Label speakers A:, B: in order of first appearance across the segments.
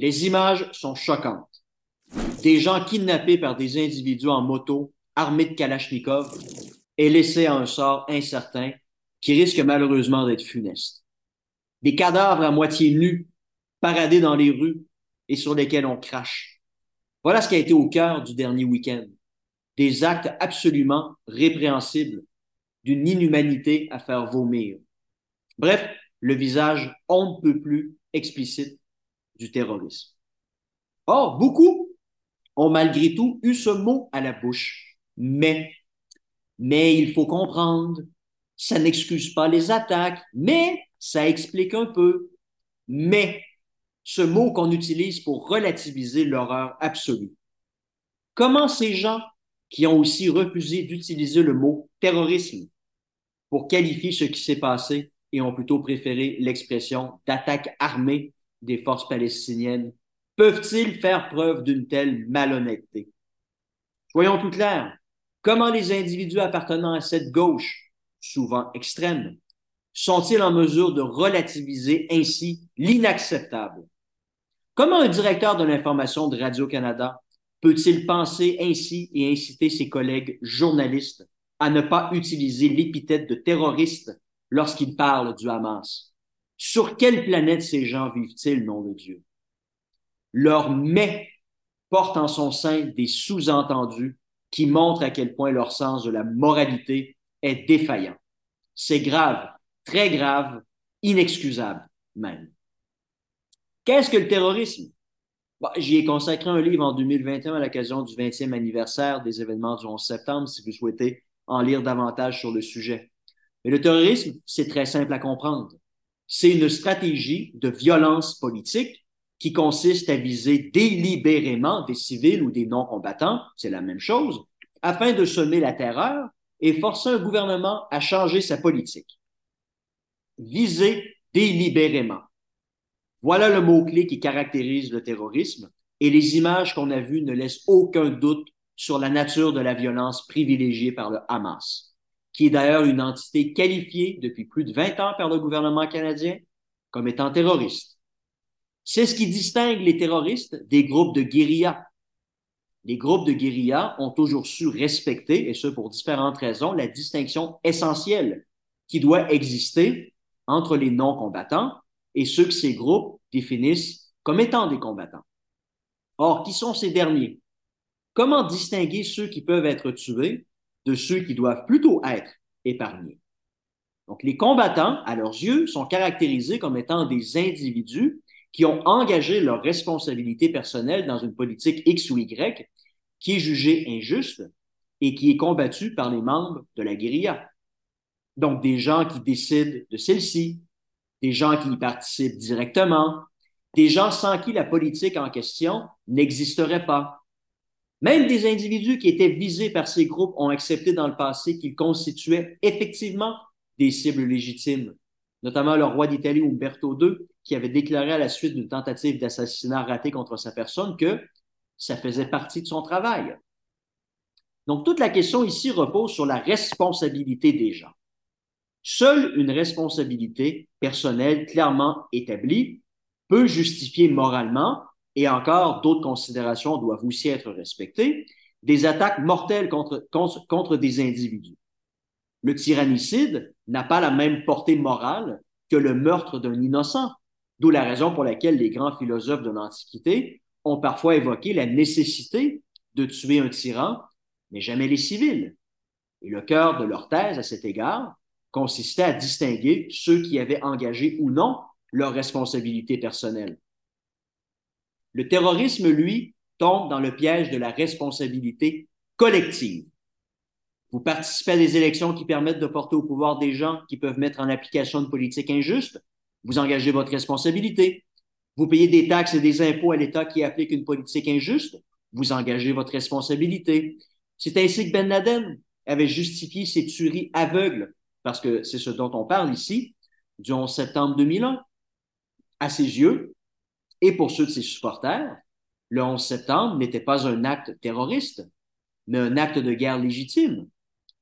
A: Les images sont choquantes. Des gens kidnappés par des individus en moto, armés de Kalachnikov, et laissés à un sort incertain qui risque malheureusement d'être funeste. Des cadavres à moitié nus, paradés dans les rues et sur lesquels on crache. Voilà ce qui a été au cœur du dernier week-end. Des actes absolument répréhensibles, d'une inhumanité à faire vomir. Bref, le visage on ne peut plus explicite du terrorisme. Or, beaucoup ont malgré tout eu ce mot à la bouche, mais, mais il faut comprendre, ça n'excuse pas les attaques, mais ça explique un peu, mais ce mot qu'on utilise pour relativiser l'horreur absolue. Comment ces gens qui ont aussi refusé d'utiliser le mot terrorisme pour qualifier ce qui s'est passé et ont plutôt préféré l'expression d'attaque armée des forces palestiniennes peuvent-ils faire preuve d'une telle malhonnêteté? Soyons tout clairs. Comment les individus appartenant à cette gauche, souvent extrême, sont-ils en mesure de relativiser ainsi l'inacceptable? Comment un directeur de l'information de Radio-Canada peut-il penser ainsi et inciter ses collègues journalistes à ne pas utiliser l'épithète de terroriste lorsqu'il parle du Hamas? Sur quelle planète ces gens vivent-ils, nom de Dieu? Leur mais porte en son sein des sous-entendus qui montrent à quel point leur sens de la moralité est défaillant. C'est grave, très grave, inexcusable même. Qu'est-ce que le terrorisme? J'y ai consacré un livre en 2021 à l'occasion du 20e anniversaire des événements du 11 septembre, si vous souhaitez en lire davantage sur le sujet. Mais le terrorisme, c'est très simple à comprendre. C'est une stratégie de violence politique qui consiste à viser délibérément des civils ou des non-combattants, c'est la même chose, afin de semer la terreur et forcer un gouvernement à changer sa politique. Viser délibérément. Voilà le mot-clé qui caractérise le terrorisme et les images qu'on a vues ne laissent aucun doute sur la nature de la violence privilégiée par le Hamas, qui est d'ailleurs une entité qualifiée depuis plus de 20 ans par le gouvernement canadien comme étant terroriste. C'est ce qui distingue les terroristes des groupes de guérilla. Les groupes de guérilla ont toujours su respecter, et ce pour différentes raisons, la distinction essentielle qui doit exister entre les non-combattants et ceux que ces groupes définissent comme étant des combattants. Or, qui sont ces derniers? Comment distinguer ceux qui peuvent être tués de ceux qui doivent plutôt être épargnés? Donc, les combattants, à leurs yeux, sont caractérisés comme étant des individus qui ont engagé leur responsabilité personnelle dans une politique X ou Y qui est jugée injuste et qui est combattue par les membres de la guérilla. Donc, des gens qui décident de celle-ci, des gens qui y participent directement, des gens sans qui la politique en question n'existerait pas. Même des individus qui étaient visés par ces groupes ont accepté dans le passé qu'ils constituaient effectivement des cibles légitimes, notamment le roi d'Italie Umberto II, qui avait déclaré à la suite d'une tentative d'assassinat ratée contre sa personne que ça faisait partie de son travail. Donc, toute la question ici repose sur la responsabilité des gens. Seule une responsabilité personnelle clairement établie peut justifier moralement, et encore d'autres considérations doivent aussi être respectées, des attaques mortelles contre, des individus. Le tyrannicide n'a pas la même portée morale que le meurtre d'un innocent. D'où la raison pour laquelle les grands philosophes de l'Antiquité ont parfois évoqué la nécessité de tuer un tyran, mais jamais les civils. Et le cœur de leur thèse à cet égard consistait à distinguer ceux qui avaient engagé ou non leur responsabilité personnelle. Le terrorisme, lui, tombe dans le piège de la responsabilité collective. Vous participez à des élections qui permettent de porter au pouvoir des gens qui peuvent mettre en application une politique injuste, vous engagez votre responsabilité. Vous payez des taxes et des impôts à l'État qui applique une politique injuste. Vous engagez votre responsabilité. C'est ainsi que Ben Laden avait justifié ses tueries aveugles, parce que c'est ce dont on parle ici, du 11 septembre 2001. À ses yeux, et pour ceux de ses supporters, le 11 septembre n'était pas un acte terroriste, mais un acte de guerre légitime,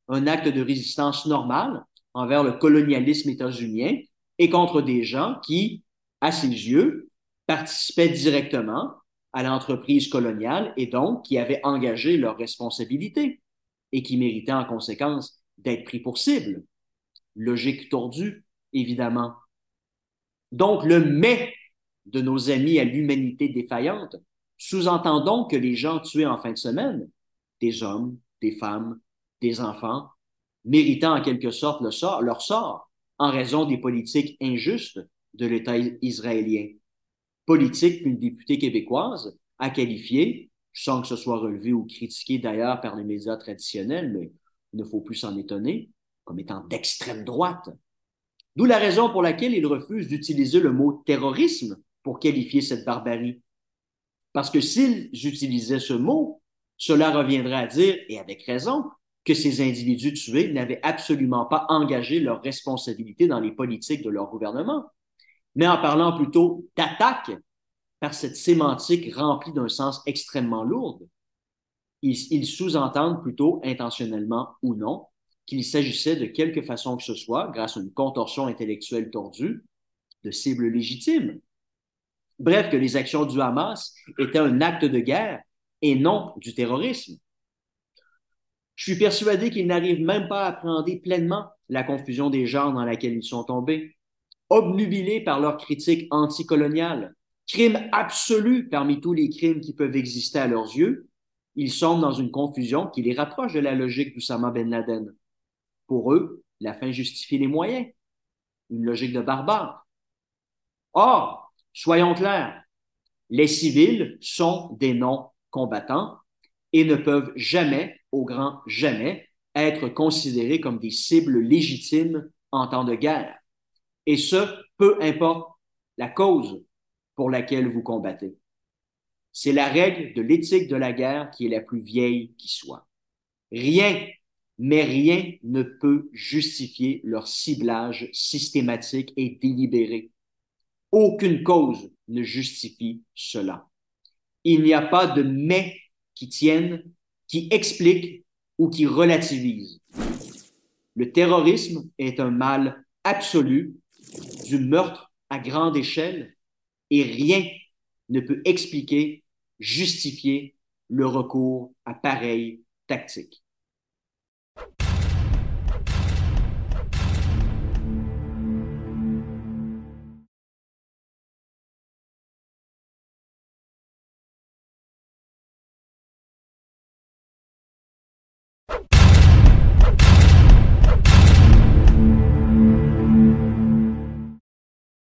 A: un acte de résistance normale envers le colonialisme états-unien et contre des gens qui, à ses yeux, participaient directement à l'entreprise coloniale et donc qui avaient engagé leurs responsabilités et qui méritaient en conséquence d'être pris pour cible. Logique tordue, évidemment. Donc, le mais de nos amis à l'humanité défaillante sous-entend donc que les gens tués en fin de semaine, des hommes, des femmes, des enfants, méritant en quelque sorte sort, leur sort en raison des politiques injustes de l'État israélien. Politique qu'une députée québécoise a qualifiée, sans que ce soit relevé ou critiqué d'ailleurs par les médias traditionnels, mais il ne faut plus s'en étonner, comme étant d'extrême droite. D'où la raison pour laquelle il refuse d'utiliser le mot terrorisme pour qualifier cette barbarie. Parce que s'ils utilisaient ce mot, cela reviendrait à dire, et avec raison, que ces individus tués n'avaient absolument pas engagé leurs responsabilités dans les politiques de leur gouvernement, mais en parlant plutôt d'attaque par cette sémantique remplie d'un sens extrêmement lourd, ils, ils sous-entendent plutôt intentionnellement ou non qu'il s'agissait de quelque façon que ce soit, grâce à une contorsion intellectuelle tordue, de cibles légitimes. Bref, que les actions du Hamas étaient un acte de guerre et non du terrorisme. Je suis persuadé qu'ils n'arrivent même pas à appréhender pleinement la confusion des genres dans laquelle ils sont tombés. Obnubilés par leur critique anticoloniale, crime absolu parmi tous les crimes qui peuvent exister à leurs yeux, ils sont dans une confusion qui les rapproche de la logique d'Oussama Ben Laden. Pour eux, la fin justifie les moyens. Une logique de barbare. Or, soyons clairs, les civils sont des non-combattants et ne peuvent jamais, au grand jamais, être considérés comme des cibles légitimes en temps de guerre. Et ce, peu importe la cause pour laquelle vous combattez. C'est la règle de l'éthique de la guerre qui est la plus vieille qui soit. Rien, mais rien ne peut justifier leur ciblage systématique et délibéré. Aucune cause ne justifie cela. Il n'y a pas de mais qui tiennent, qui expliquent ou qui relativisent. Le terrorisme est un mal absolu, du meurtre à grande échelle, et rien ne peut expliquer, justifier le recours à pareille tactique.